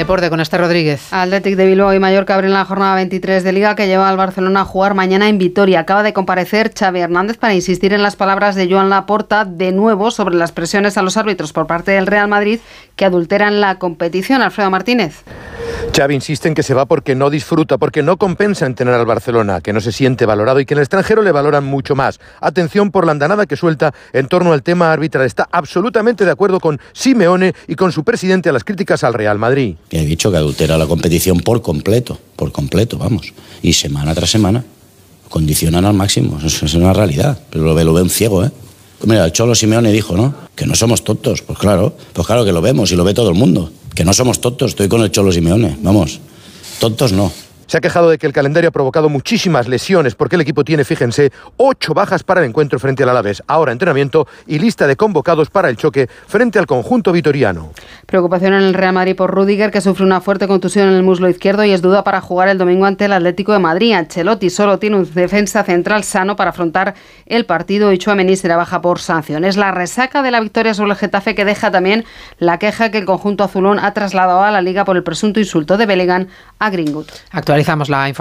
deporte con este Rodríguez. Athletic de Bilbao y Mallorca abren la jornada 23 de Liga que lleva al Barcelona a jugar mañana en Vitoria. Acaba de comparecer Xavi Hernández para insistir en las palabras de Joan Laporta de nuevo sobre las presiones a los árbitros por parte del Real Madrid que adulteran la competición. Alfredo Martínez. Xavi insiste en que se va porque no disfruta, porque no compensa en tener al Barcelona, que no se siente valorado y que en el extranjero le valoran mucho más. Atención por la andanada que suelta en torno al tema arbitral. Está absolutamente de acuerdo con Simeone y con su presidente a las críticas al Real Madrid. He dicho que adultera la competición por completo, por completo, vamos. Y semana tras semana condicionan al máximo. Es una realidad. Pero lo ve, lo ve un ciego, ¿eh? Mira, el Cholo Simeone dijo, ¿no? Que no somos tontos. Pues claro, pues claro que lo vemos y lo ve todo el mundo. Que no somos tontos, estoy con el Cholo Simeone, vamos. Tontos no. Se ha quejado de que el calendario ha provocado muchísimas lesiones porque el equipo tiene, fíjense, ocho bajas para el encuentro frente al Alavés. Ahora entrenamiento y lista de convocados para el choque frente al conjunto vitoriano. Preocupación en el Real Madrid por Rudiger, que sufre una fuerte contusión en el muslo izquierdo y es duda para jugar el domingo ante el Atlético de Madrid. Ancelotti solo tiene un defensa central sano para afrontar el partido y Chouameni será baja por sanciones. La resaca de la victoria sobre el Getafe que deja también la queja que el conjunto azulón ha trasladado a la Liga por el presunto insulto de Bellingham a Greenwood. Actualizamos la información.